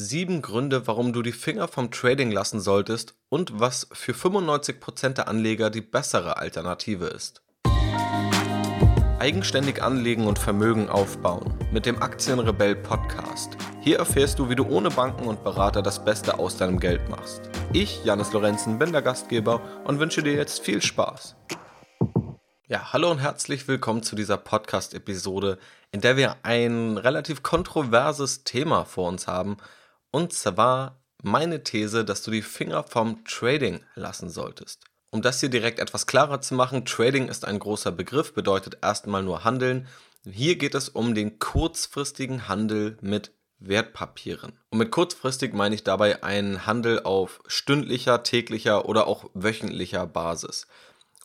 Sieben Gründe, warum du die Finger vom Trading lassen solltest und was für 95% der Anleger die bessere Alternative ist. Eigenständig anlegen und Vermögen aufbauen mit dem Aktienrebell Podcast. Hier erfährst du, wie du ohne Banken und Berater das Beste aus deinem Geld machst. Ich, Janis Lorenzen, bin der Gastgeber und wünsche dir jetzt viel Spaß. Ja, hallo und herzlich willkommen zu dieser Podcast-Episode, in der wir ein relativ kontroverses Thema vor uns haben, und zwar meine These, dass du die Finger vom Trading lassen solltest. Um das hier direkt etwas klarer zu machen, Trading ist ein großer Begriff, bedeutet erstmal nur Handeln. Hier geht es um den kurzfristigen Handel mit Wertpapieren. Und mit kurzfristig meine ich dabei einen Handel auf stündlicher, täglicher oder auch wöchentlicher Basis.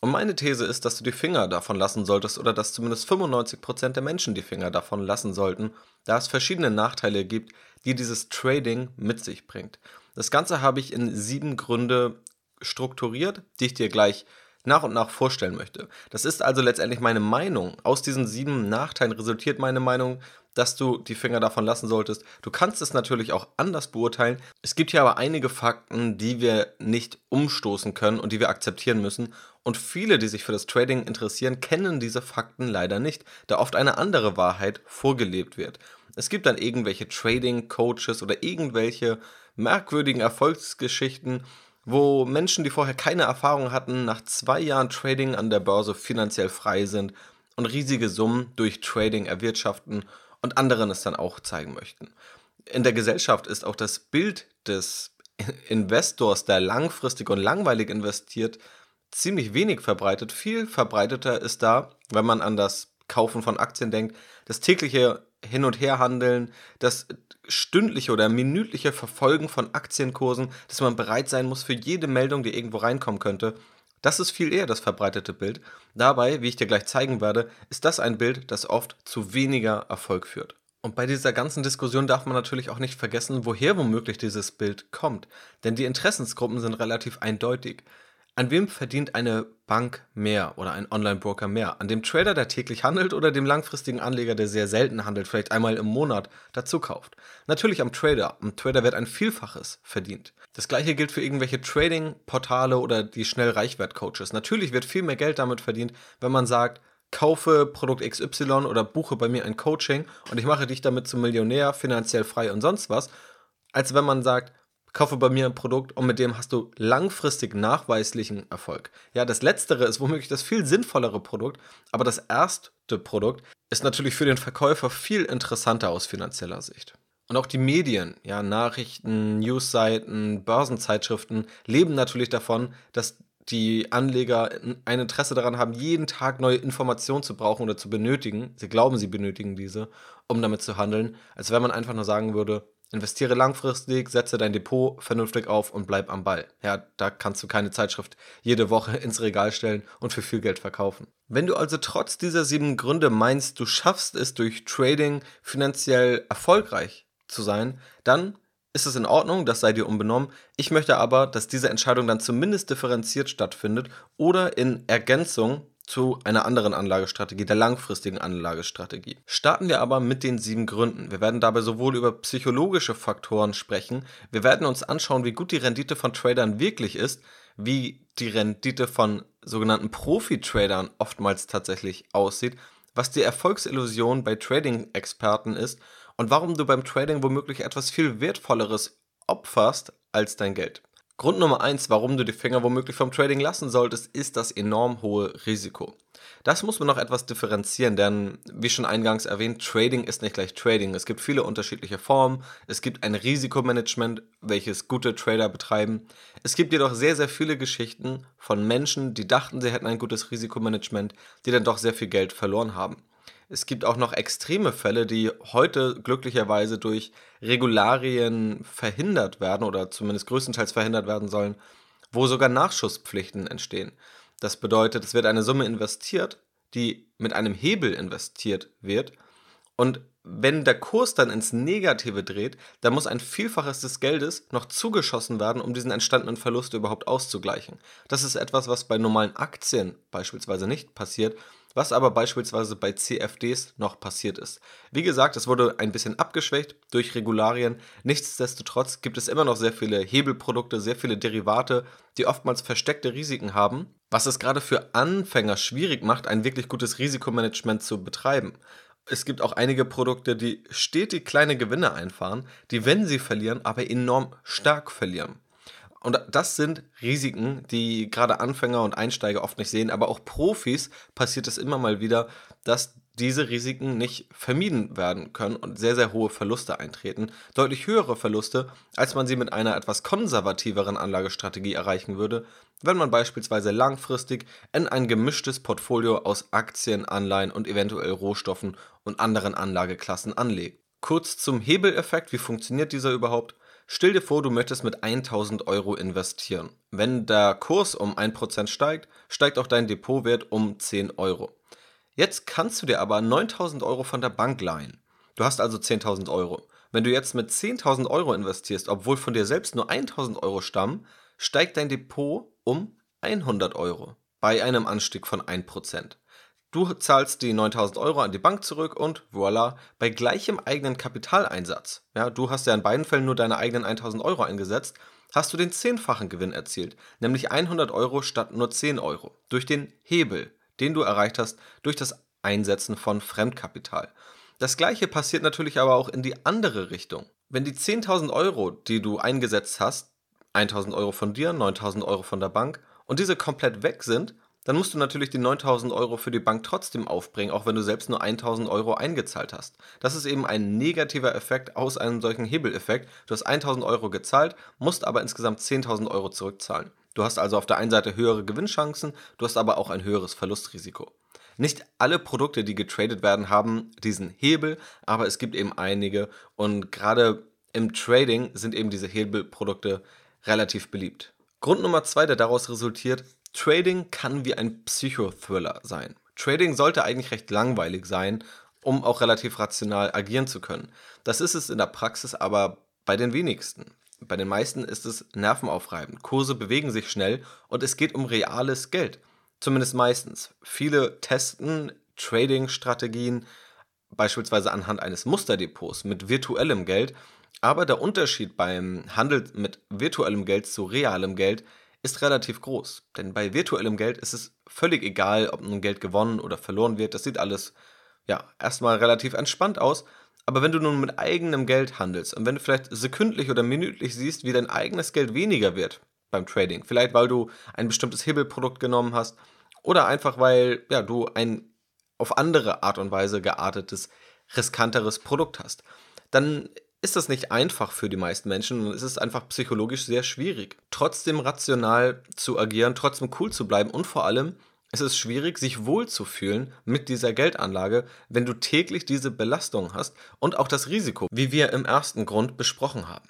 Und meine These ist, dass du die Finger davon lassen solltest oder dass zumindest 95% der Menschen die Finger davon lassen sollten, da es verschiedene Nachteile gibt, die dieses Trading mit sich bringt. Das Ganze habe ich in sieben Gründe strukturiert, die ich dir gleich nach und nach vorstellen möchte. Das ist also letztendlich meine Meinung. Aus diesen sieben Nachteilen resultiert meine Meinung, dass du die Finger davon lassen solltest. Du kannst es natürlich auch anders beurteilen. Es gibt hier aber einige Fakten, die wir nicht umstoßen können und die wir akzeptieren müssen. Und viele, die sich für das Trading interessieren, kennen diese Fakten leider nicht, da oft eine andere Wahrheit vorgelebt wird. Es gibt dann irgendwelche Trading-Coaches oder irgendwelche merkwürdigen Erfolgsgeschichten, wo Menschen, die vorher keine Erfahrung hatten, nach zwei Jahren Trading an der Börse finanziell frei sind und riesige Summen durch Trading erwirtschaften und anderen es dann auch zeigen möchten. In der Gesellschaft ist auch das Bild des Investors, der langfristig und langweilig investiert, ziemlich wenig verbreitet. Viel verbreiteter ist da, wenn man an das Kaufen von Aktien denkt, das tägliche Hin- und Herhandeln, das stündliche oder minütliche Verfolgen von Aktienkursen, dass man bereit sein muss für jede Meldung, die irgendwo reinkommen könnte. Das ist viel eher das verbreitete Bild. Dabei, wie ich dir gleich zeigen werde, ist das ein Bild, das oft zu weniger Erfolg führt. Und bei dieser ganzen Diskussion darf man natürlich auch nicht vergessen, woher womöglich dieses Bild kommt. Denn die Interessensgruppen sind relativ eindeutig. An wem verdient eine Bank mehr oder ein Online-Broker mehr? An dem Trader, der täglich handelt oder dem langfristigen Anleger, der sehr selten handelt, vielleicht einmal im Monat dazu kauft? Natürlich am Trader. Am Trader wird ein Vielfaches verdient. Das gleiche gilt für irgendwelche Trading-Portale oder die Schnell-Reichwert-Coaches. Natürlich wird viel mehr Geld damit verdient, wenn man sagt, kaufe Produkt XY oder buche bei mir ein Coaching und ich mache dich damit zum Millionär, finanziell frei und sonst was, als wenn man sagt, kaufe bei mir ein Produkt und mit dem hast du langfristig nachweislichen Erfolg. Ja, das letztere ist womöglich das viel sinnvollere Produkt, aber das erste Produkt ist natürlich für den Verkäufer viel interessanter aus finanzieller Sicht. Und auch die Medien, ja, Nachrichten, Newsseiten, Börsenzeitschriften leben natürlich davon, dass die Anleger ein Interesse daran haben, jeden Tag neue Informationen zu brauchen oder zu benötigen. Sie glauben, sie benötigen diese, um damit zu handeln, als wenn man einfach nur sagen würde, Investiere langfristig, setze dein Depot vernünftig auf und bleib am Ball. Ja, da kannst du keine Zeitschrift jede Woche ins Regal stellen und für viel Geld verkaufen. Wenn du also trotz dieser sieben Gründe meinst, du schaffst es durch Trading finanziell erfolgreich zu sein, dann ist es in Ordnung, das sei dir unbenommen. Ich möchte aber, dass diese Entscheidung dann zumindest differenziert stattfindet oder in Ergänzung zu einer anderen Anlagestrategie, der langfristigen Anlagestrategie. Starten wir aber mit den sieben Gründen. Wir werden dabei sowohl über psychologische Faktoren sprechen, wir werden uns anschauen, wie gut die Rendite von Tradern wirklich ist, wie die Rendite von sogenannten Profi-Tradern oftmals tatsächlich aussieht, was die Erfolgsillusion bei Trading-Experten ist und warum du beim Trading womöglich etwas viel Wertvolleres opferst als dein Geld. Grund Nummer eins, warum du die Finger womöglich vom Trading lassen solltest, ist das enorm hohe Risiko. Das muss man noch etwas differenzieren, denn wie schon eingangs erwähnt, Trading ist nicht gleich Trading. Es gibt viele unterschiedliche Formen. Es gibt ein Risikomanagement, welches gute Trader betreiben. Es gibt jedoch sehr, sehr viele Geschichten von Menschen, die dachten, sie hätten ein gutes Risikomanagement, die dann doch sehr viel Geld verloren haben. Es gibt auch noch extreme Fälle, die heute glücklicherweise durch Regularien verhindert werden oder zumindest größtenteils verhindert werden sollen, wo sogar Nachschusspflichten entstehen. Das bedeutet, es wird eine Summe investiert, die mit einem Hebel investiert wird und wenn der Kurs dann ins Negative dreht, dann muss ein Vielfaches des Geldes noch zugeschossen werden, um diesen entstandenen Verlust überhaupt auszugleichen. Das ist etwas, was bei normalen Aktien beispielsweise nicht passiert, was aber beispielsweise bei CFDs noch passiert ist. Wie gesagt, es wurde ein bisschen abgeschwächt durch Regularien. Nichtsdestotrotz gibt es immer noch sehr viele Hebelprodukte, sehr viele Derivate, die oftmals versteckte Risiken haben, was es gerade für Anfänger schwierig macht, ein wirklich gutes Risikomanagement zu betreiben. Es gibt auch einige Produkte, die stetig kleine Gewinne einfahren, die, wenn sie verlieren, aber enorm stark verlieren. Und das sind Risiken, die gerade Anfänger und Einsteiger oft nicht sehen, aber auch Profis passiert es immer mal wieder, dass diese Risiken nicht vermieden werden können und sehr, sehr hohe Verluste eintreten. Deutlich höhere Verluste, als man sie mit einer etwas konservativeren Anlagestrategie erreichen würde, wenn man beispielsweise langfristig in ein gemischtes Portfolio aus Aktien, Anleihen und eventuell Rohstoffen und anderen Anlageklassen anlegt. Kurz zum Hebeleffekt, wie funktioniert dieser überhaupt? Stell dir vor, du möchtest mit 1000 Euro investieren. Wenn der Kurs um 1% steigt, steigt auch dein Depotwert um 10 Euro. Jetzt kannst du dir aber 9000 Euro von der Bank leihen. Du hast also 10.000 Euro. Wenn du jetzt mit 10.000 Euro investierst, obwohl von dir selbst nur 1000 Euro stammen, steigt dein Depot um 100 Euro bei einem Anstieg von 1%. Du zahlst die 9000 Euro an die Bank zurück und voilà, bei gleichem eigenen Kapitaleinsatz, ja, du hast ja in beiden Fällen nur deine eigenen 1000 Euro eingesetzt, hast du den zehnfachen Gewinn erzielt, nämlich 100 Euro statt nur 10 Euro, durch den Hebel, den du erreicht hast, durch das Einsetzen von Fremdkapital. Das gleiche passiert natürlich aber auch in die andere Richtung. Wenn die 10.000 Euro, die du eingesetzt hast, 1.000 Euro von dir, 9.000 Euro von der Bank und diese komplett weg sind, dann musst du natürlich die 9000 Euro für die Bank trotzdem aufbringen, auch wenn du selbst nur 1000 Euro eingezahlt hast. Das ist eben ein negativer Effekt aus einem solchen Hebeleffekt. Du hast 1000 Euro gezahlt, musst aber insgesamt 10.000 Euro zurückzahlen. Du hast also auf der einen Seite höhere Gewinnchancen, du hast aber auch ein höheres Verlustrisiko. Nicht alle Produkte, die getradet werden, haben diesen Hebel, aber es gibt eben einige und gerade im Trading sind eben diese Hebelprodukte relativ beliebt. Grund Nummer zwei, der daraus resultiert, Trading kann wie ein Psychothriller sein. Trading sollte eigentlich recht langweilig sein, um auch relativ rational agieren zu können. Das ist es in der Praxis aber bei den wenigsten. Bei den meisten ist es nervenaufreibend. Kurse bewegen sich schnell und es geht um reales Geld. Zumindest meistens. Viele testen Trading-Strategien beispielsweise anhand eines Musterdepots mit virtuellem Geld. Aber der Unterschied beim Handel mit virtuellem Geld zu realem Geld ist relativ groß. Denn bei virtuellem Geld ist es völlig egal, ob nun Geld gewonnen oder verloren wird. Das sieht alles ja erstmal relativ entspannt aus. Aber wenn du nun mit eigenem Geld handelst und wenn du vielleicht sekündlich oder minütlich siehst, wie dein eigenes Geld weniger wird beim Trading, vielleicht weil du ein bestimmtes Hebelprodukt genommen hast oder einfach weil ja, du ein auf andere Art und Weise geartetes, riskanteres Produkt hast, dann ist das nicht einfach für die meisten Menschen und es ist einfach psychologisch sehr schwierig. Trotzdem rational zu agieren, trotzdem cool zu bleiben und vor allem es ist schwierig, sich wohlzufühlen mit dieser Geldanlage, wenn du täglich diese Belastung hast und auch das Risiko, wie wir im ersten Grund besprochen haben.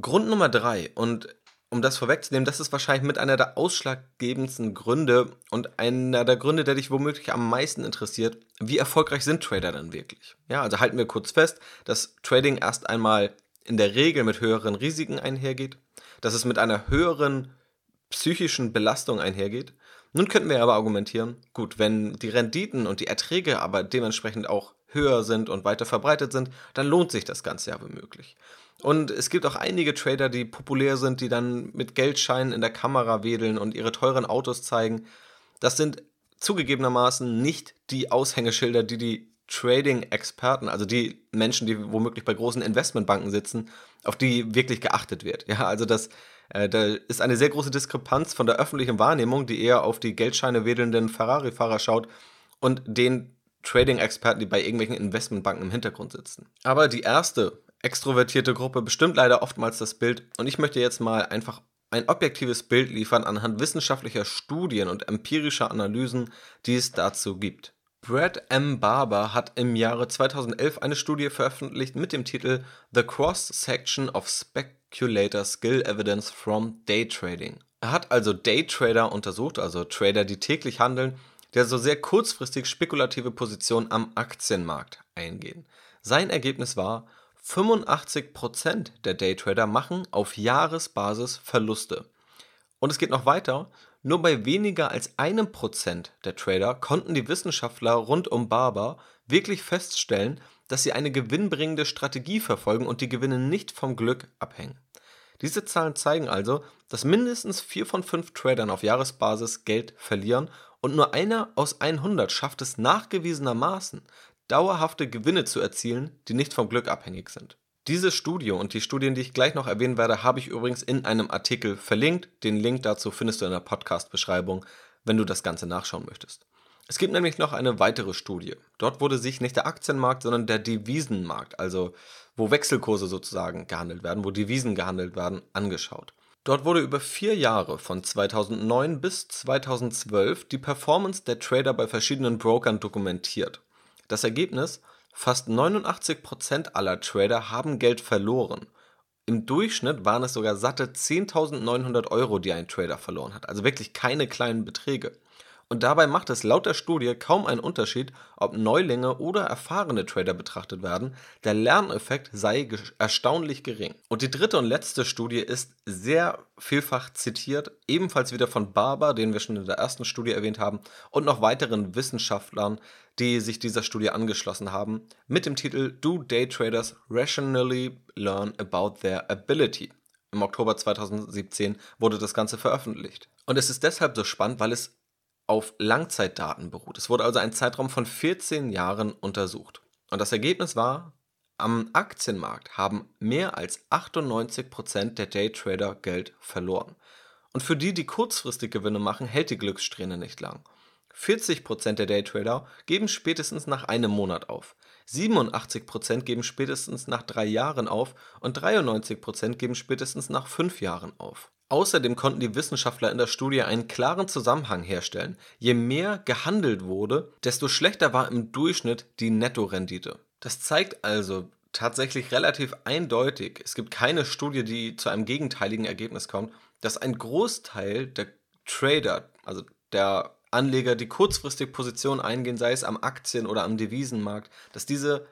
Grund Nummer drei, und um das vorwegzunehmen, das ist wahrscheinlich mit einer der ausschlaggebendsten Gründe und einer der Gründe, der dich womöglich am meisten interessiert. Wie erfolgreich sind Trader dann wirklich? Ja, also halten wir kurz fest, dass Trading erst einmal in der Regel mit höheren Risiken einhergeht, dass es mit einer höheren psychischen Belastung einhergeht. Nun könnten wir aber argumentieren, gut, wenn die Renditen und die Erträge aber dementsprechend auch höher sind und weiter verbreitet sind, dann lohnt sich das Ganze ja womöglich. Und es gibt auch einige Trader, die populär sind, die dann mit Geldscheinen in der Kamera wedeln und ihre teuren Autos zeigen. Das sind zugegebenermaßen nicht die Aushängeschilder, die die Trading-Experten, also die Menschen, die womöglich bei großen Investmentbanken sitzen, auf die wirklich geachtet wird. Ja, also das, äh, da ist eine sehr große Diskrepanz von der öffentlichen Wahrnehmung, die eher auf die Geldscheine wedelnden Ferrari-Fahrer schaut und den Trading-Experten, die bei irgendwelchen Investmentbanken im Hintergrund sitzen. Aber die erste extrovertierte Gruppe bestimmt leider oftmals das Bild und ich möchte jetzt mal einfach ein objektives Bild liefern anhand wissenschaftlicher Studien und empirischer Analysen, die es dazu gibt. Brad M. Barber hat im Jahre 2011 eine Studie veröffentlicht mit dem Titel The Cross-Section of Speculator Skill Evidence from Day Trading. Er hat also Daytrader untersucht, also Trader, die täglich handeln, die so sehr kurzfristig spekulative Positionen am Aktienmarkt eingehen. Sein Ergebnis war, 85% der Daytrader machen auf Jahresbasis Verluste. Und es geht noch weiter. Nur bei weniger als einem Prozent der Trader konnten die Wissenschaftler rund um Barber wirklich feststellen, dass sie eine gewinnbringende Strategie verfolgen und die Gewinne nicht vom Glück abhängen. Diese Zahlen zeigen also, dass mindestens 4 von 5 Tradern auf Jahresbasis Geld verlieren und nur einer aus 100 schafft es nachgewiesenermaßen, dauerhafte Gewinne zu erzielen, die nicht vom Glück abhängig sind. Diese Studie und die Studien, die ich gleich noch erwähnen werde, habe ich übrigens in einem Artikel verlinkt. Den Link dazu findest du in der Podcast-Beschreibung, wenn du das Ganze nachschauen möchtest. Es gibt nämlich noch eine weitere Studie. Dort wurde sich nicht der Aktienmarkt, sondern der Devisenmarkt, also wo Wechselkurse sozusagen gehandelt werden, wo Devisen gehandelt werden, angeschaut. Dort wurde über vier Jahre von 2009 bis 2012 die Performance der Trader bei verschiedenen Brokern dokumentiert. Das Ergebnis Fast 89% aller Trader haben Geld verloren. Im Durchschnitt waren es sogar satte 10.900 Euro, die ein Trader verloren hat. Also wirklich keine kleinen Beträge. Und dabei macht es laut der Studie kaum einen Unterschied, ob Neulinge oder erfahrene Trader betrachtet werden. Der Lerneffekt sei erstaunlich gering. Und die dritte und letzte Studie ist sehr vielfach zitiert, ebenfalls wieder von Barber, den wir schon in der ersten Studie erwähnt haben, und noch weiteren Wissenschaftlern, die sich dieser Studie angeschlossen haben, mit dem Titel Do Day Traders Rationally Learn About Their Ability? Im Oktober 2017 wurde das Ganze veröffentlicht. Und es ist deshalb so spannend, weil es auf Langzeitdaten beruht. Es wurde also ein Zeitraum von 14 Jahren untersucht. Und das Ergebnis war, am Aktienmarkt haben mehr als 98% der Daytrader Geld verloren. Und für die, die kurzfristig Gewinne machen, hält die Glückssträhne nicht lang. 40% der Daytrader geben spätestens nach einem Monat auf. 87% geben spätestens nach drei Jahren auf und 93% geben spätestens nach fünf Jahren auf. Außerdem konnten die Wissenschaftler in der Studie einen klaren Zusammenhang herstellen. Je mehr gehandelt wurde, desto schlechter war im Durchschnitt die Nettorendite. Das zeigt also tatsächlich relativ eindeutig, es gibt keine Studie, die zu einem gegenteiligen Ergebnis kommt, dass ein Großteil der Trader, also der Anleger, die kurzfristig Positionen eingehen, sei es am Aktien- oder am Devisenmarkt, dass diese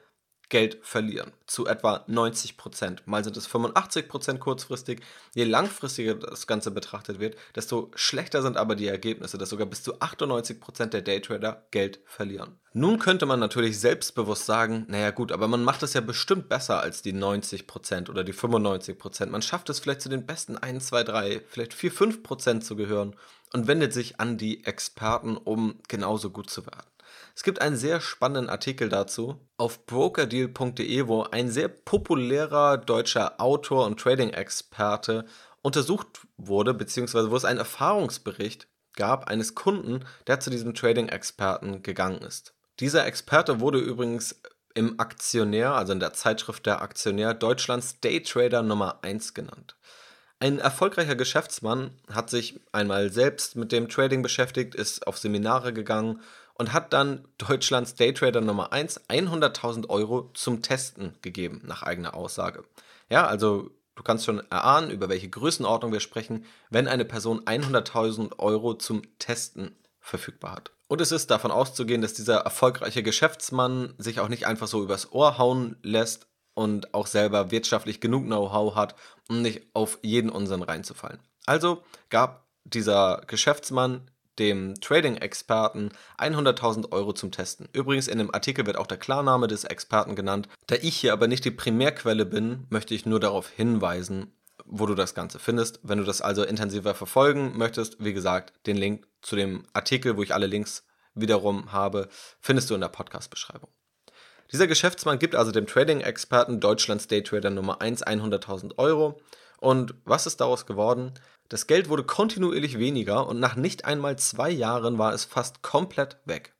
Geld verlieren. Zu etwa 90 Prozent. Mal sind es 85 Prozent kurzfristig. Je langfristiger das Ganze betrachtet wird, desto schlechter sind aber die Ergebnisse, dass sogar bis zu 98 Prozent der Daytrader Geld verlieren. Nun könnte man natürlich selbstbewusst sagen, naja gut, aber man macht es ja bestimmt besser als die 90 Prozent oder die 95 Prozent. Man schafft es vielleicht zu den besten 1, 2, 3, vielleicht 4, 5 Prozent zu gehören und wendet sich an die Experten, um genauso gut zu werden. Es gibt einen sehr spannenden Artikel dazu auf brokerdeal.de, wo ein sehr populärer deutscher Autor und Trading-Experte untersucht wurde, beziehungsweise wo es einen Erfahrungsbericht gab eines Kunden, der zu diesem Trading-Experten gegangen ist. Dieser Experte wurde übrigens im Aktionär, also in der Zeitschrift der Aktionär Deutschlands Daytrader Nummer 1 genannt. Ein erfolgreicher Geschäftsmann hat sich einmal selbst mit dem Trading beschäftigt, ist auf Seminare gegangen und hat dann Deutschlands Daytrader Nummer 1 100.000 Euro zum Testen gegeben, nach eigener Aussage. Ja, also du kannst schon erahnen, über welche Größenordnung wir sprechen, wenn eine Person 100.000 Euro zum Testen verfügbar hat. Und es ist davon auszugehen, dass dieser erfolgreiche Geschäftsmann sich auch nicht einfach so übers Ohr hauen lässt und auch selber wirtschaftlich genug Know-how hat, um nicht auf jeden Unsinn reinzufallen. Also gab dieser Geschäftsmann dem Trading-Experten 100.000 Euro zum Testen. Übrigens in dem Artikel wird auch der Klarname des Experten genannt. Da ich hier aber nicht die Primärquelle bin, möchte ich nur darauf hinweisen, wo du das Ganze findest. Wenn du das also intensiver verfolgen möchtest, wie gesagt, den Link zu dem Artikel, wo ich alle Links wiederum habe, findest du in der Podcast-Beschreibung. Dieser Geschäftsmann gibt also dem Trading-Experten Deutschlands Daytrader Nummer 1 100.000 Euro. Und was ist daraus geworden? Das Geld wurde kontinuierlich weniger und nach nicht einmal zwei Jahren war es fast komplett weg.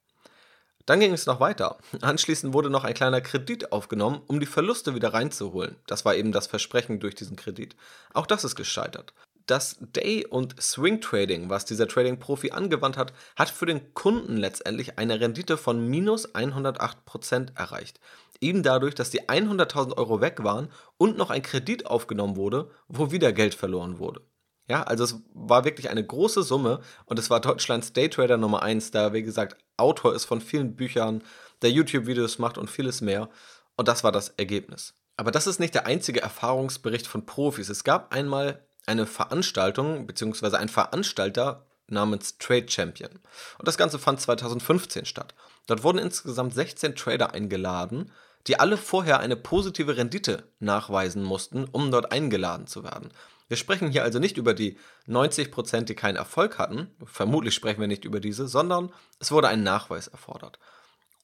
Dann ging es noch weiter. Anschließend wurde noch ein kleiner Kredit aufgenommen, um die Verluste wieder reinzuholen. Das war eben das Versprechen durch diesen Kredit. Auch das ist gescheitert. Das Day- und Swing-Trading, was dieser Trading-Profi angewandt hat, hat für den Kunden letztendlich eine Rendite von minus 108% erreicht. Eben dadurch, dass die 100.000 Euro weg waren und noch ein Kredit aufgenommen wurde, wo wieder Geld verloren wurde. Ja, also es war wirklich eine große Summe und es war Deutschlands Daytrader Nummer 1, der, wie gesagt, Autor ist von vielen Büchern, der YouTube-Videos macht und vieles mehr. Und das war das Ergebnis. Aber das ist nicht der einzige Erfahrungsbericht von Profis. Es gab einmal eine Veranstaltung, beziehungsweise ein Veranstalter namens Trade Champion. Und das Ganze fand 2015 statt. Dort wurden insgesamt 16 Trader eingeladen, die alle vorher eine positive Rendite nachweisen mussten, um dort eingeladen zu werden. Wir sprechen hier also nicht über die 90%, die keinen Erfolg hatten, vermutlich sprechen wir nicht über diese, sondern es wurde ein Nachweis erfordert.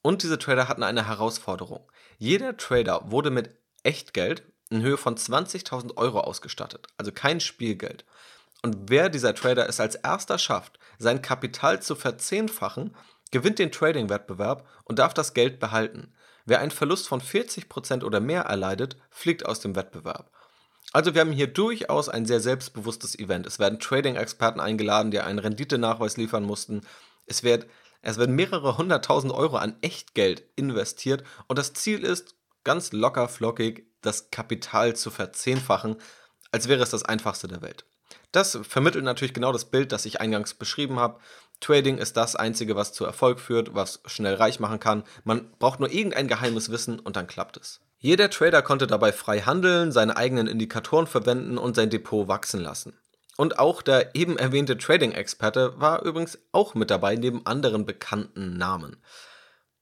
Und diese Trader hatten eine Herausforderung. Jeder Trader wurde mit Echtgeld in Höhe von 20.000 Euro ausgestattet, also kein Spielgeld. Und wer dieser Trader es als erster schafft, sein Kapital zu verzehnfachen, gewinnt den Trading-Wettbewerb und darf das Geld behalten. Wer einen Verlust von 40% oder mehr erleidet, fliegt aus dem Wettbewerb. Also wir haben hier durchaus ein sehr selbstbewusstes Event. Es werden Trading-Experten eingeladen, die einen Renditenachweis liefern mussten. Es, wird, es werden mehrere hunderttausend Euro an Echtgeld investiert und das Ziel ist, ganz locker flockig das Kapital zu verzehnfachen, als wäre es das einfachste der Welt. Das vermittelt natürlich genau das Bild, das ich eingangs beschrieben habe. Trading ist das Einzige, was zu Erfolg führt, was schnell reich machen kann. Man braucht nur irgendein geheimes Wissen und dann klappt es. Jeder Trader konnte dabei frei handeln, seine eigenen Indikatoren verwenden und sein Depot wachsen lassen. Und auch der eben erwähnte Trading-Experte war übrigens auch mit dabei, neben anderen bekannten Namen.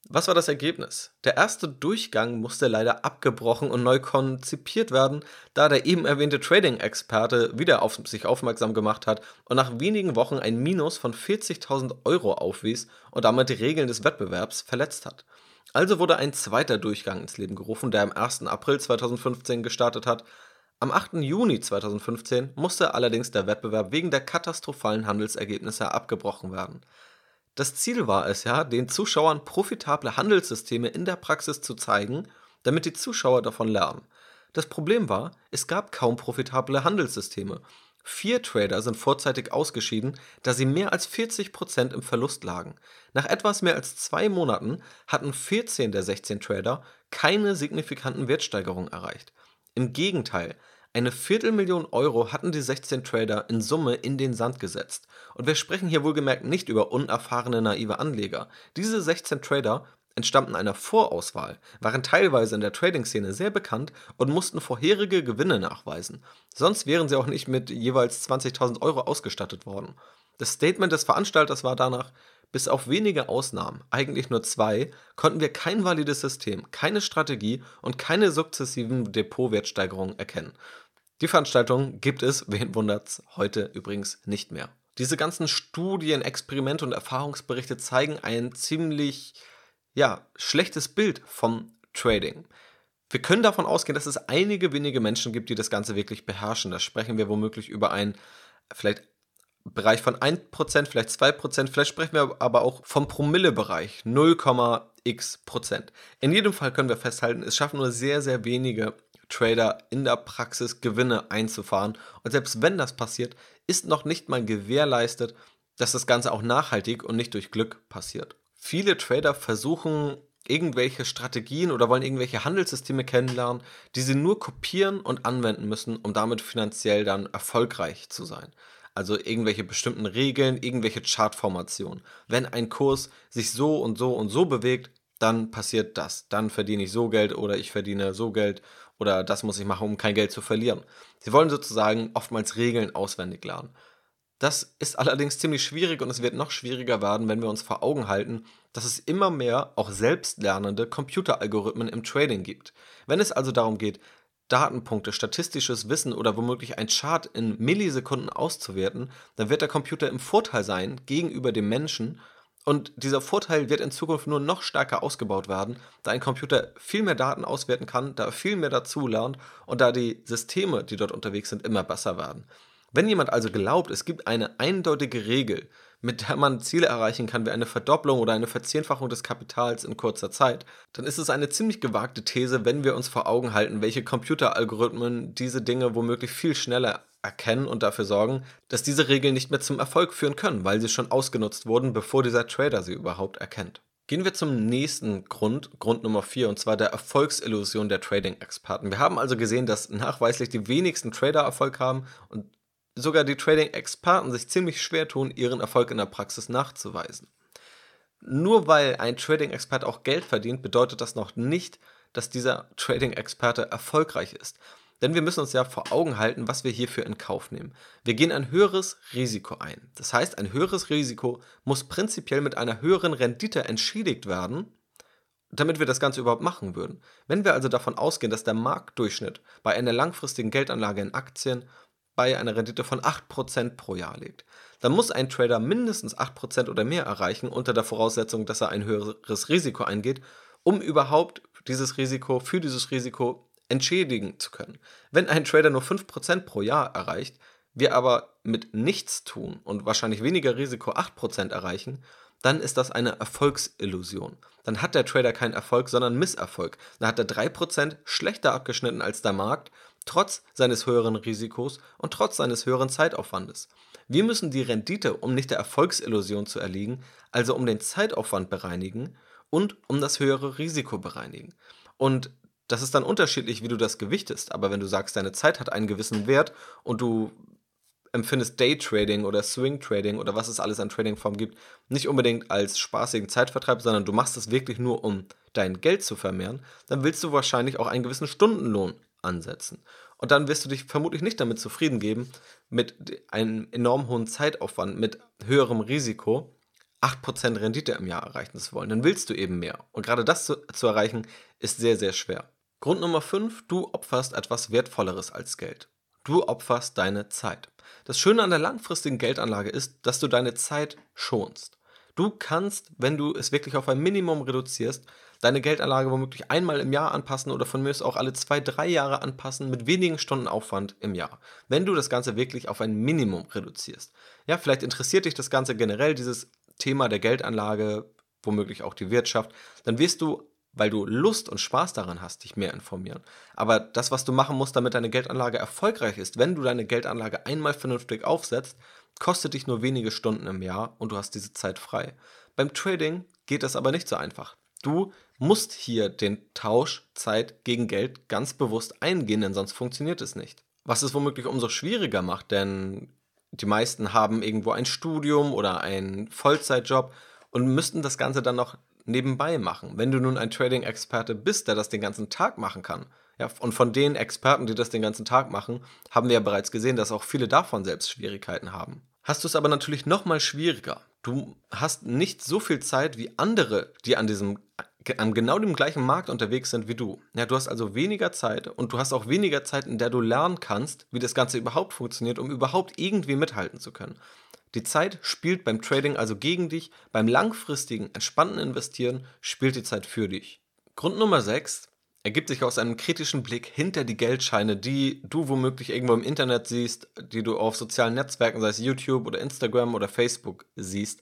Was war das Ergebnis? Der erste Durchgang musste leider abgebrochen und neu konzipiert werden, da der eben erwähnte Trading-Experte wieder auf sich aufmerksam gemacht hat und nach wenigen Wochen ein Minus von 40.000 Euro aufwies und damit die Regeln des Wettbewerbs verletzt hat. Also wurde ein zweiter Durchgang ins Leben gerufen, der am 1. April 2015 gestartet hat. Am 8. Juni 2015 musste allerdings der Wettbewerb wegen der katastrophalen Handelsergebnisse abgebrochen werden. Das Ziel war es ja, den Zuschauern profitable Handelssysteme in der Praxis zu zeigen, damit die Zuschauer davon lernen. Das Problem war, es gab kaum profitable Handelssysteme. Vier Trader sind vorzeitig ausgeschieden, da sie mehr als 40% im Verlust lagen. Nach etwas mehr als zwei Monaten hatten 14 der 16 Trader keine signifikanten Wertsteigerungen erreicht. Im Gegenteil, eine Viertelmillion Euro hatten die 16 Trader in Summe in den Sand gesetzt. Und wir sprechen hier wohlgemerkt nicht über unerfahrene naive Anleger. Diese 16 Trader entstammten einer Vorauswahl, waren teilweise in der Trading-Szene sehr bekannt und mussten vorherige Gewinne nachweisen. Sonst wären sie auch nicht mit jeweils 20.000 Euro ausgestattet worden. Das Statement des Veranstalters war danach, bis auf wenige Ausnahmen, eigentlich nur zwei, konnten wir kein valides System, keine Strategie und keine sukzessiven Depotwertsteigerungen erkennen. Die Veranstaltung gibt es, wen wundert's, heute übrigens nicht mehr. Diese ganzen Studien, Experimente und Erfahrungsberichte zeigen ein ziemlich ja, schlechtes Bild vom Trading. Wir können davon ausgehen, dass es einige wenige Menschen gibt, die das Ganze wirklich beherrschen. Da sprechen wir womöglich über einen vielleicht Bereich von 1%, vielleicht 2%, vielleicht sprechen wir aber auch vom Promille-Bereich, 0,x Prozent. In jedem Fall können wir festhalten, es schaffen nur sehr, sehr wenige Trader in der Praxis Gewinne einzufahren. Und selbst wenn das passiert, ist noch nicht mal gewährleistet, dass das Ganze auch nachhaltig und nicht durch Glück passiert. Viele Trader versuchen irgendwelche Strategien oder wollen irgendwelche Handelssysteme kennenlernen, die sie nur kopieren und anwenden müssen, um damit finanziell dann erfolgreich zu sein. Also irgendwelche bestimmten Regeln, irgendwelche Chartformationen. Wenn ein Kurs sich so und so und so bewegt, dann passiert das. Dann verdiene ich so Geld oder ich verdiene so Geld oder das muss ich machen, um kein Geld zu verlieren. Sie wollen sozusagen oftmals Regeln auswendig lernen. Das ist allerdings ziemlich schwierig und es wird noch schwieriger werden, wenn wir uns vor Augen halten, dass es immer mehr auch selbstlernende Computeralgorithmen im Trading gibt. Wenn es also darum geht, Datenpunkte, statistisches Wissen oder womöglich ein Chart in Millisekunden auszuwerten, dann wird der Computer im Vorteil sein gegenüber dem Menschen und dieser Vorteil wird in Zukunft nur noch stärker ausgebaut werden, da ein Computer viel mehr Daten auswerten kann, da er viel mehr dazu lernt und da die Systeme, die dort unterwegs sind, immer besser werden. Wenn jemand also glaubt, es gibt eine eindeutige Regel, mit der man Ziele erreichen kann wie eine Verdopplung oder eine Verzehnfachung des Kapitals in kurzer Zeit, dann ist es eine ziemlich gewagte These, wenn wir uns vor Augen halten, welche Computeralgorithmen diese Dinge womöglich viel schneller erkennen und dafür sorgen, dass diese Regeln nicht mehr zum Erfolg führen können, weil sie schon ausgenutzt wurden, bevor dieser Trader sie überhaupt erkennt. Gehen wir zum nächsten Grund, Grund Nummer 4, und zwar der Erfolgsillusion der Trading-Experten. Wir haben also gesehen, dass nachweislich die wenigsten Trader Erfolg haben und sogar die Trading-Experten sich ziemlich schwer tun, ihren Erfolg in der Praxis nachzuweisen. Nur weil ein Trading-Experte auch Geld verdient, bedeutet das noch nicht, dass dieser Trading-Experte erfolgreich ist. Denn wir müssen uns ja vor Augen halten, was wir hierfür in Kauf nehmen. Wir gehen ein höheres Risiko ein. Das heißt, ein höheres Risiko muss prinzipiell mit einer höheren Rendite entschädigt werden, damit wir das Ganze überhaupt machen würden. Wenn wir also davon ausgehen, dass der Marktdurchschnitt bei einer langfristigen Geldanlage in Aktien bei einer Rendite von 8% pro Jahr liegt, dann muss ein Trader mindestens 8% oder mehr erreichen, unter der Voraussetzung, dass er ein höheres Risiko eingeht, um überhaupt dieses Risiko für dieses Risiko entschädigen zu können. Wenn ein Trader nur 5% pro Jahr erreicht, wir aber mit nichts tun und wahrscheinlich weniger Risiko 8% erreichen, dann ist das eine Erfolgsillusion. Dann hat der Trader keinen Erfolg, sondern Misserfolg. Dann hat er 3% schlechter abgeschnitten als der Markt, trotz seines höheren Risikos und trotz seines höheren Zeitaufwandes. Wir müssen die Rendite, um nicht der Erfolgsillusion zu erliegen, also um den Zeitaufwand bereinigen und um das höhere Risiko bereinigen. Und das ist dann unterschiedlich, wie du das gewichtest. Aber wenn du sagst, deine Zeit hat einen gewissen Wert und du empfindest Daytrading oder Swing Trading oder was es alles an Tradingformen gibt, nicht unbedingt als spaßigen Zeitvertreib, sondern du machst es wirklich nur, um dein Geld zu vermehren, dann willst du wahrscheinlich auch einen gewissen Stundenlohn ansetzen. Und dann wirst du dich vermutlich nicht damit zufrieden geben, mit einem enorm hohen Zeitaufwand, mit höherem Risiko, 8% Rendite im Jahr erreichen zu wollen. Dann willst du eben mehr. Und gerade das zu, zu erreichen, ist sehr, sehr schwer. Grund Nummer 5, du opferst etwas Wertvolleres als Geld. Du opferst deine Zeit. Das Schöne an der langfristigen Geldanlage ist, dass du deine Zeit schonst. Du kannst, wenn du es wirklich auf ein Minimum reduzierst, deine Geldanlage womöglich einmal im Jahr anpassen oder von mir aus auch alle zwei, drei Jahre anpassen mit wenigen Stunden Aufwand im Jahr. Wenn du das Ganze wirklich auf ein Minimum reduzierst. Ja, vielleicht interessiert dich das Ganze generell, dieses Thema der Geldanlage, womöglich auch die Wirtschaft, dann wirst du weil du Lust und Spaß daran hast, dich mehr informieren. Aber das, was du machen musst, damit deine Geldanlage erfolgreich ist, wenn du deine Geldanlage einmal vernünftig aufsetzt, kostet dich nur wenige Stunden im Jahr und du hast diese Zeit frei. Beim Trading geht das aber nicht so einfach. Du musst hier den Tausch Zeit gegen Geld ganz bewusst eingehen, denn sonst funktioniert es nicht. Was es womöglich umso schwieriger macht, denn die meisten haben irgendwo ein Studium oder einen Vollzeitjob und müssten das Ganze dann noch nebenbei machen. Wenn du nun ein Trading-Experte bist, der das den ganzen Tag machen kann, ja, und von den Experten, die das den ganzen Tag machen, haben wir ja bereits gesehen, dass auch viele davon selbst Schwierigkeiten haben. Hast du es aber natürlich noch mal schwieriger. Du hast nicht so viel Zeit wie andere, die an diesem an genau dem gleichen Markt unterwegs sind wie du. Ja, du hast also weniger Zeit und du hast auch weniger Zeit, in der du lernen kannst, wie das Ganze überhaupt funktioniert, um überhaupt irgendwie mithalten zu können. Die Zeit spielt beim Trading also gegen dich, beim langfristigen, entspannten Investieren spielt die Zeit für dich. Grund Nummer 6 ergibt sich aus einem kritischen Blick hinter die Geldscheine, die du womöglich irgendwo im Internet siehst, die du auf sozialen Netzwerken, sei es YouTube oder Instagram oder Facebook siehst,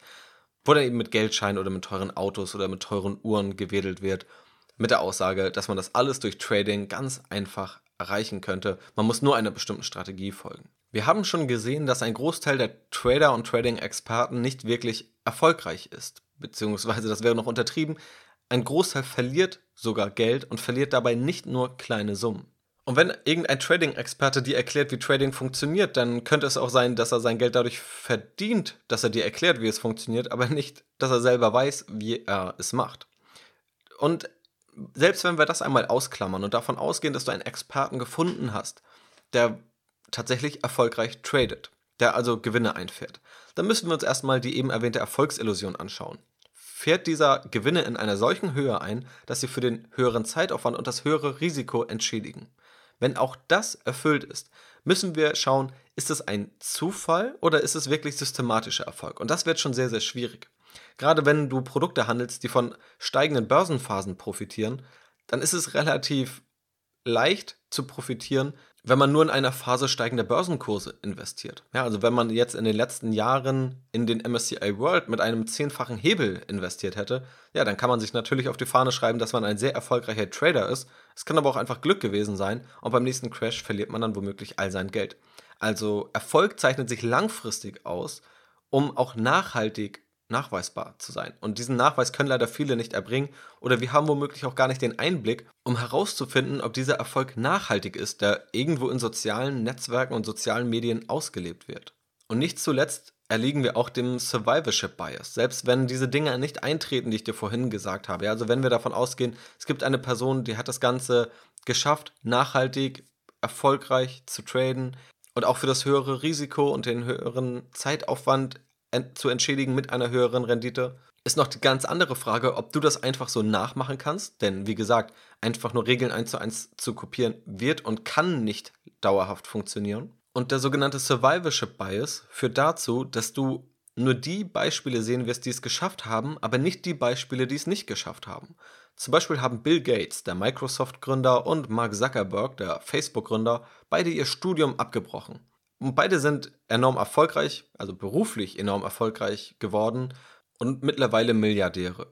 wo dann eben mit Geldscheinen oder mit teuren Autos oder mit teuren Uhren gewedelt wird, mit der Aussage, dass man das alles durch Trading ganz einfach erreichen könnte. Man muss nur einer bestimmten Strategie folgen. Wir haben schon gesehen, dass ein Großteil der Trader und Trading-Experten nicht wirklich erfolgreich ist. Beziehungsweise, das wäre noch untertrieben, ein Großteil verliert sogar Geld und verliert dabei nicht nur kleine Summen. Und wenn irgendein Trading-Experte dir erklärt, wie Trading funktioniert, dann könnte es auch sein, dass er sein Geld dadurch verdient, dass er dir erklärt, wie es funktioniert, aber nicht, dass er selber weiß, wie er es macht. Und selbst wenn wir das einmal ausklammern und davon ausgehen, dass du einen Experten gefunden hast, der tatsächlich erfolgreich tradet, der also Gewinne einfährt. Dann müssen wir uns erstmal die eben erwähnte Erfolgsillusion anschauen. Fährt dieser Gewinne in einer solchen Höhe ein, dass sie für den höheren Zeitaufwand und das höhere Risiko entschädigen? Wenn auch das erfüllt ist, müssen wir schauen, ist es ein Zufall oder ist es wirklich systematischer Erfolg? Und das wird schon sehr, sehr schwierig. Gerade wenn du Produkte handelst, die von steigenden Börsenphasen profitieren, dann ist es relativ leicht zu profitieren, wenn man nur in einer Phase steigender Börsenkurse investiert. Ja, also wenn man jetzt in den letzten Jahren in den MSCI World mit einem zehnfachen Hebel investiert hätte, ja, dann kann man sich natürlich auf die Fahne schreiben, dass man ein sehr erfolgreicher Trader ist. Es kann aber auch einfach Glück gewesen sein und beim nächsten Crash verliert man dann womöglich all sein Geld. Also Erfolg zeichnet sich langfristig aus, um auch nachhaltig nachweisbar zu sein. Und diesen Nachweis können leider viele nicht erbringen oder wir haben womöglich auch gar nicht den Einblick, um herauszufinden, ob dieser Erfolg nachhaltig ist, der irgendwo in sozialen Netzwerken und sozialen Medien ausgelebt wird. Und nicht zuletzt erliegen wir auch dem Survivorship Bias, selbst wenn diese Dinge nicht eintreten, die ich dir vorhin gesagt habe. also wenn wir davon ausgehen, es gibt eine Person, die hat das Ganze geschafft, nachhaltig erfolgreich zu traden und auch für das höhere Risiko und den höheren Zeitaufwand zu entschädigen mit einer höheren Rendite. Ist noch die ganz andere Frage, ob du das einfach so nachmachen kannst, denn wie gesagt, einfach nur Regeln eins zu eins zu kopieren wird und kann nicht dauerhaft funktionieren. Und der sogenannte Survivorship Bias führt dazu, dass du nur die Beispiele sehen wirst, die es geschafft haben, aber nicht die Beispiele, die es nicht geschafft haben. Zum Beispiel haben Bill Gates, der Microsoft-Gründer, und Mark Zuckerberg, der Facebook-Gründer, beide ihr Studium abgebrochen. Und beide sind enorm erfolgreich, also beruflich enorm erfolgreich geworden und mittlerweile Milliardäre.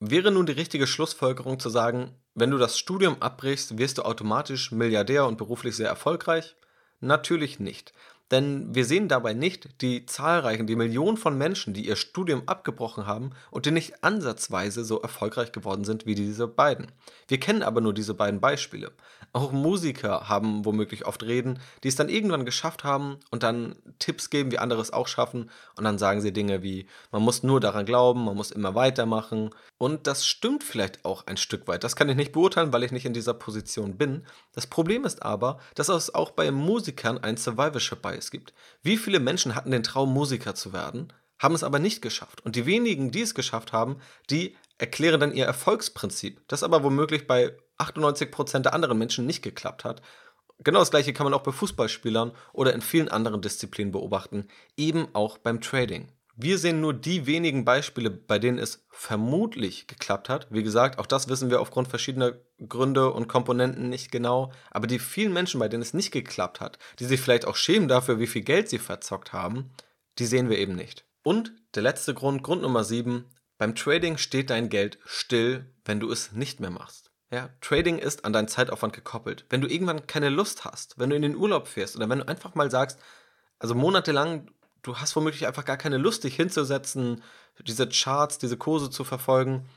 Wäre nun die richtige Schlussfolgerung zu sagen, wenn du das Studium abbrichst, wirst du automatisch Milliardär und beruflich sehr erfolgreich? Natürlich nicht. Denn wir sehen dabei nicht die zahlreichen, die Millionen von Menschen, die ihr Studium abgebrochen haben und die nicht ansatzweise so erfolgreich geworden sind wie diese beiden. Wir kennen aber nur diese beiden Beispiele. Auch Musiker haben womöglich oft Reden, die es dann irgendwann geschafft haben und dann Tipps geben, wie andere es auch schaffen. Und dann sagen sie Dinge wie, man muss nur daran glauben, man muss immer weitermachen. Und das stimmt vielleicht auch ein Stück weit. Das kann ich nicht beurteilen, weil ich nicht in dieser Position bin. Das Problem ist aber, dass es auch bei Musikern ein Survivorship Bias gibt. Wie viele Menschen hatten den Traum, Musiker zu werden, haben es aber nicht geschafft. Und die wenigen, die es geschafft haben, die erklären dann ihr Erfolgsprinzip, das aber womöglich bei 98% der anderen Menschen nicht geklappt hat. Genau das gleiche kann man auch bei Fußballspielern oder in vielen anderen Disziplinen beobachten, eben auch beim Trading. Wir sehen nur die wenigen Beispiele, bei denen es vermutlich geklappt hat. Wie gesagt, auch das wissen wir aufgrund verschiedener Gründe und Komponenten nicht genau. Aber die vielen Menschen, bei denen es nicht geklappt hat, die sich vielleicht auch schämen dafür, wie viel Geld sie verzockt haben, die sehen wir eben nicht. Und der letzte Grund, Grund Nummer 7, beim Trading steht dein Geld still, wenn du es nicht mehr machst. Ja, Trading ist an deinen Zeitaufwand gekoppelt. Wenn du irgendwann keine Lust hast, wenn du in den Urlaub fährst oder wenn du einfach mal sagst, also monatelang du hast womöglich einfach gar keine Lust, dich hinzusetzen, diese Charts, diese Kurse zu verfolgen,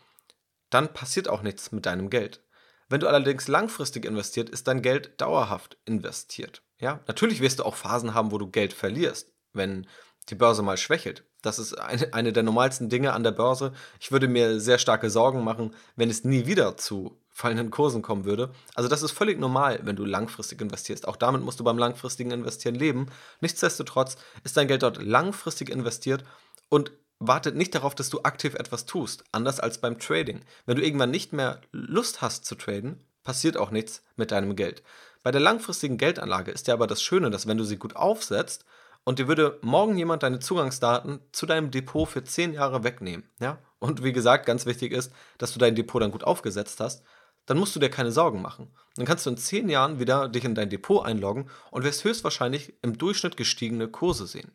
dann passiert auch nichts mit deinem Geld. Wenn du allerdings langfristig investiert, ist dein Geld dauerhaft investiert. Ja, natürlich wirst du auch Phasen haben, wo du Geld verlierst, wenn die Börse mal schwächelt. Das ist eine, eine der normalsten Dinge an der Börse. Ich würde mir sehr starke Sorgen machen, wenn es nie wieder zu fallenden Kursen kommen würde. Also das ist völlig normal, wenn du langfristig investierst. Auch damit musst du beim langfristigen Investieren leben. Nichtsdestotrotz ist dein Geld dort langfristig investiert und wartet nicht darauf, dass du aktiv etwas tust, anders als beim Trading. Wenn du irgendwann nicht mehr Lust hast zu traden, passiert auch nichts mit deinem Geld. Bei der langfristigen Geldanlage ist ja aber das Schöne, dass wenn du sie gut aufsetzt und dir würde morgen jemand deine Zugangsdaten zu deinem Depot für 10 Jahre wegnehmen, ja? Und wie gesagt, ganz wichtig ist, dass du dein Depot dann gut aufgesetzt hast, dann musst du dir keine Sorgen machen. Dann kannst du in 10 Jahren wieder dich in dein Depot einloggen und wirst höchstwahrscheinlich im Durchschnitt gestiegene Kurse sehen.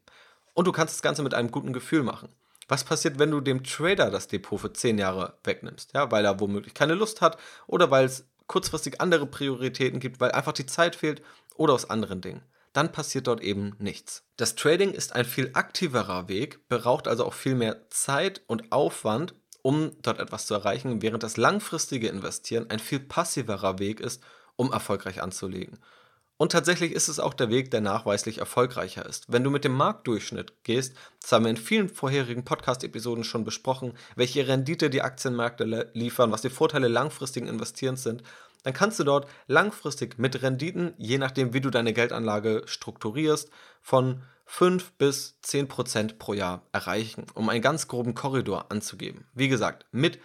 Und du kannst das Ganze mit einem guten Gefühl machen. Was passiert, wenn du dem Trader das Depot für 10 Jahre wegnimmst? Ja, weil er womöglich keine Lust hat oder weil es kurzfristig andere Prioritäten gibt, weil einfach die Zeit fehlt oder aus anderen Dingen. Dann passiert dort eben nichts. Das Trading ist ein viel aktiverer Weg, braucht also auch viel mehr Zeit und Aufwand um dort etwas zu erreichen, während das langfristige Investieren ein viel passiverer Weg ist, um erfolgreich anzulegen. Und tatsächlich ist es auch der Weg, der nachweislich erfolgreicher ist. Wenn du mit dem Marktdurchschnitt gehst, das haben wir in vielen vorherigen Podcast-Episoden schon besprochen, welche Rendite die Aktienmärkte liefern, was die Vorteile langfristigen Investierens sind, dann kannst du dort langfristig mit Renditen, je nachdem wie du deine Geldanlage strukturierst, von 5 bis 10 Prozent pro Jahr erreichen, um einen ganz groben Korridor anzugeben. Wie gesagt, mit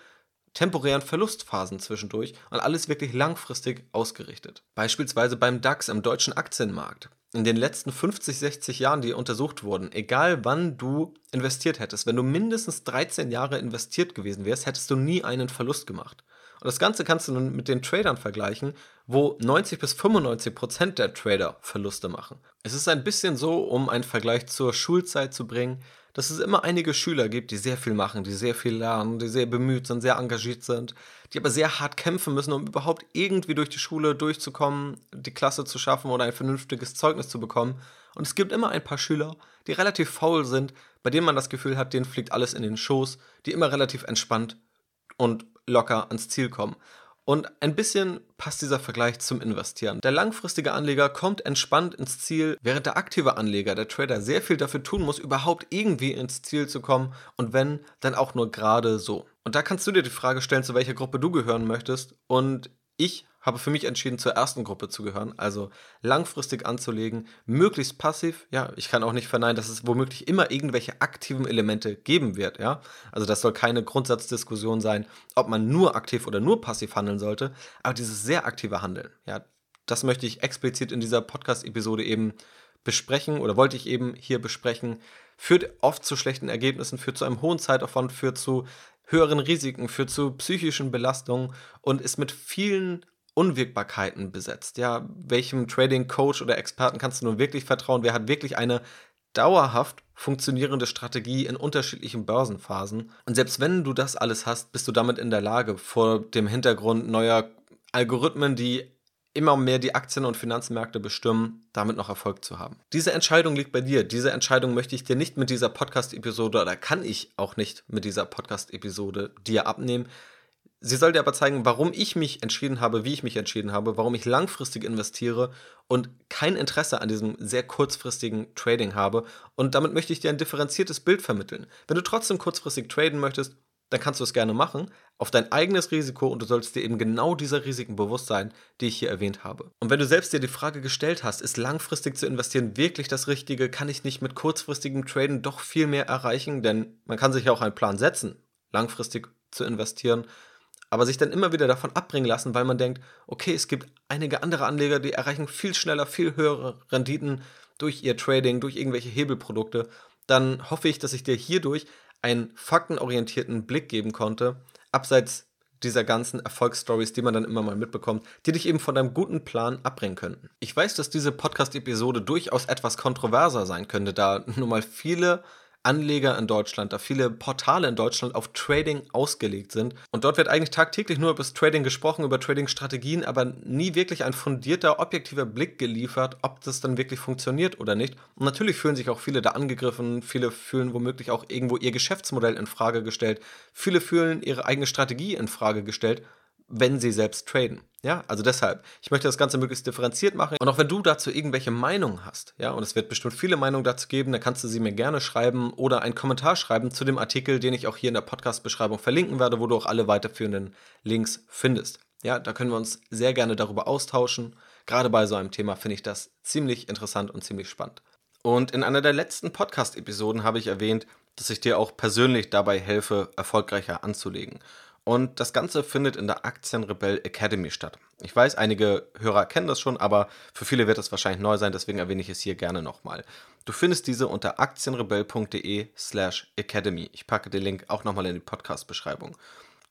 temporären Verlustphasen zwischendurch und alles wirklich langfristig ausgerichtet. Beispielsweise beim DAX im deutschen Aktienmarkt. In den letzten 50, 60 Jahren, die untersucht wurden, egal wann du investiert hättest, wenn du mindestens 13 Jahre investiert gewesen wärst, hättest du nie einen Verlust gemacht. Und das Ganze kannst du nun mit den Tradern vergleichen, wo 90 bis 95 Prozent der Trader Verluste machen. Es ist ein bisschen so, um einen Vergleich zur Schulzeit zu bringen, dass es immer einige Schüler gibt, die sehr viel machen, die sehr viel lernen, die sehr bemüht sind, sehr engagiert sind, die aber sehr hart kämpfen müssen, um überhaupt irgendwie durch die Schule durchzukommen, die Klasse zu schaffen oder ein vernünftiges Zeugnis zu bekommen. Und es gibt immer ein paar Schüler, die relativ faul sind, bei denen man das Gefühl hat, denen fliegt alles in den Schoß, die immer relativ entspannt und locker ans Ziel kommen. Und ein bisschen passt dieser Vergleich zum Investieren. Der langfristige Anleger kommt entspannt ins Ziel, während der aktive Anleger, der Trader, sehr viel dafür tun muss, überhaupt irgendwie ins Ziel zu kommen. Und wenn, dann auch nur gerade so. Und da kannst du dir die Frage stellen, zu welcher Gruppe du gehören möchtest. Und ich habe für mich entschieden, zur ersten Gruppe zu gehören, also langfristig anzulegen, möglichst passiv. Ja, ich kann auch nicht verneinen, dass es womöglich immer irgendwelche aktiven Elemente geben wird. Ja, also das soll keine Grundsatzdiskussion sein, ob man nur aktiv oder nur passiv handeln sollte. Aber dieses sehr aktive Handeln, ja, das möchte ich explizit in dieser Podcast-Episode eben besprechen oder wollte ich eben hier besprechen. Führt oft zu schlechten Ergebnissen, führt zu einem hohen Zeitaufwand, führt zu höheren Risiken, führt zu psychischen Belastungen und ist mit vielen Unwirkbarkeiten besetzt. Ja, welchem Trading Coach oder Experten kannst du nun wirklich vertrauen? Wer hat wirklich eine dauerhaft funktionierende Strategie in unterschiedlichen Börsenphasen? Und selbst wenn du das alles hast, bist du damit in der Lage, vor dem Hintergrund neuer Algorithmen, die immer mehr die Aktien- und Finanzmärkte bestimmen, damit noch Erfolg zu haben. Diese Entscheidung liegt bei dir. Diese Entscheidung möchte ich dir nicht mit dieser Podcast-Episode oder kann ich auch nicht mit dieser Podcast-Episode dir abnehmen. Sie soll dir aber zeigen, warum ich mich entschieden habe, wie ich mich entschieden habe, warum ich langfristig investiere und kein Interesse an diesem sehr kurzfristigen Trading habe. Und damit möchte ich dir ein differenziertes Bild vermitteln. Wenn du trotzdem kurzfristig traden möchtest, dann kannst du es gerne machen, auf dein eigenes Risiko und du solltest dir eben genau dieser Risiken bewusst sein, die ich hier erwähnt habe. Und wenn du selbst dir die Frage gestellt hast, ist langfristig zu investieren wirklich das Richtige, kann ich nicht mit kurzfristigem Traden doch viel mehr erreichen, denn man kann sich ja auch einen Plan setzen, langfristig zu investieren aber sich dann immer wieder davon abbringen lassen, weil man denkt, okay, es gibt einige andere Anleger, die erreichen viel schneller, viel höhere Renditen durch ihr Trading, durch irgendwelche Hebelprodukte, dann hoffe ich, dass ich dir hierdurch einen faktenorientierten Blick geben konnte, abseits dieser ganzen Erfolgsstories, die man dann immer mal mitbekommt, die dich eben von deinem guten Plan abbringen könnten. Ich weiß, dass diese Podcast-Episode durchaus etwas kontroverser sein könnte, da nun mal viele Anleger in Deutschland, da viele Portale in Deutschland auf Trading ausgelegt sind. Und dort wird eigentlich tagtäglich nur über das Trading gesprochen, über Trading-Strategien, aber nie wirklich ein fundierter, objektiver Blick geliefert, ob das dann wirklich funktioniert oder nicht. Und natürlich fühlen sich auch viele da angegriffen, viele fühlen womöglich auch irgendwo ihr Geschäftsmodell in Frage gestellt, viele fühlen ihre eigene Strategie in Frage gestellt wenn sie selbst traden. Ja, also deshalb, ich möchte das Ganze möglichst differenziert machen. Und auch wenn du dazu irgendwelche Meinungen hast, ja, und es wird bestimmt viele Meinungen dazu geben, dann kannst du sie mir gerne schreiben oder einen Kommentar schreiben zu dem Artikel, den ich auch hier in der Podcast-Beschreibung verlinken werde, wo du auch alle weiterführenden Links findest. Ja, da können wir uns sehr gerne darüber austauschen. Gerade bei so einem Thema finde ich das ziemlich interessant und ziemlich spannend. Und in einer der letzten Podcast-Episoden habe ich erwähnt, dass ich dir auch persönlich dabei helfe, erfolgreicher anzulegen. Und das Ganze findet in der Aktienrebell Academy statt. Ich weiß, einige Hörer kennen das schon, aber für viele wird das wahrscheinlich neu sein, deswegen erwähne ich es hier gerne nochmal. Du findest diese unter aktienrebell.de slash academy. Ich packe den Link auch nochmal in die Podcast-Beschreibung.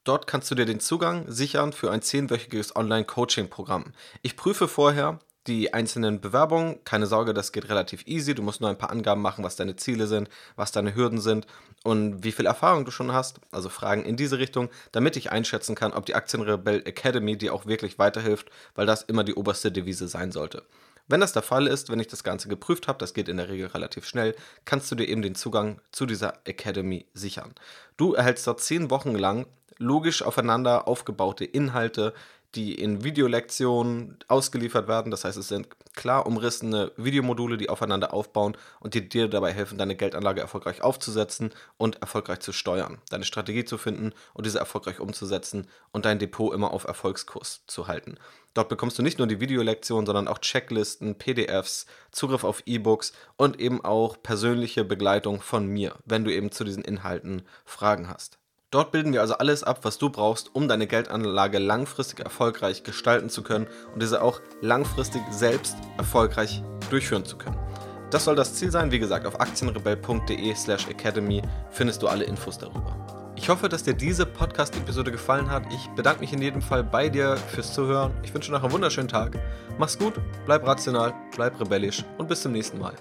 Dort kannst du dir den Zugang sichern für ein zehnwöchiges Online-Coaching-Programm. Ich prüfe vorher, die einzelnen Bewerbungen. Keine Sorge, das geht relativ easy. Du musst nur ein paar Angaben machen, was deine Ziele sind, was deine Hürden sind und wie viel Erfahrung du schon hast. Also Fragen in diese Richtung, damit ich einschätzen kann, ob die Aktienrebell Academy dir auch wirklich weiterhilft, weil das immer die oberste Devise sein sollte. Wenn das der Fall ist, wenn ich das Ganze geprüft habe, das geht in der Regel relativ schnell, kannst du dir eben den Zugang zu dieser Academy sichern. Du erhältst dort zehn Wochen lang logisch aufeinander aufgebaute Inhalte, die in Videolektionen ausgeliefert werden. Das heißt, es sind klar umrissene Videomodule, die aufeinander aufbauen und die dir dabei helfen, deine Geldanlage erfolgreich aufzusetzen und erfolgreich zu steuern, deine Strategie zu finden und diese erfolgreich umzusetzen und dein Depot immer auf Erfolgskurs zu halten. Dort bekommst du nicht nur die Videolektionen, sondern auch Checklisten, PDFs, Zugriff auf E-Books und eben auch persönliche Begleitung von mir, wenn du eben zu diesen Inhalten Fragen hast. Dort bilden wir also alles ab, was du brauchst, um deine Geldanlage langfristig erfolgreich gestalten zu können und diese auch langfristig selbst erfolgreich durchführen zu können. Das soll das Ziel sein. Wie gesagt, auf aktienrebell.de/slash academy findest du alle Infos darüber. Ich hoffe, dass dir diese Podcast-Episode gefallen hat. Ich bedanke mich in jedem Fall bei dir fürs Zuhören. Ich wünsche dir noch einen wunderschönen Tag. Mach's gut, bleib rational, bleib rebellisch und bis zum nächsten Mal.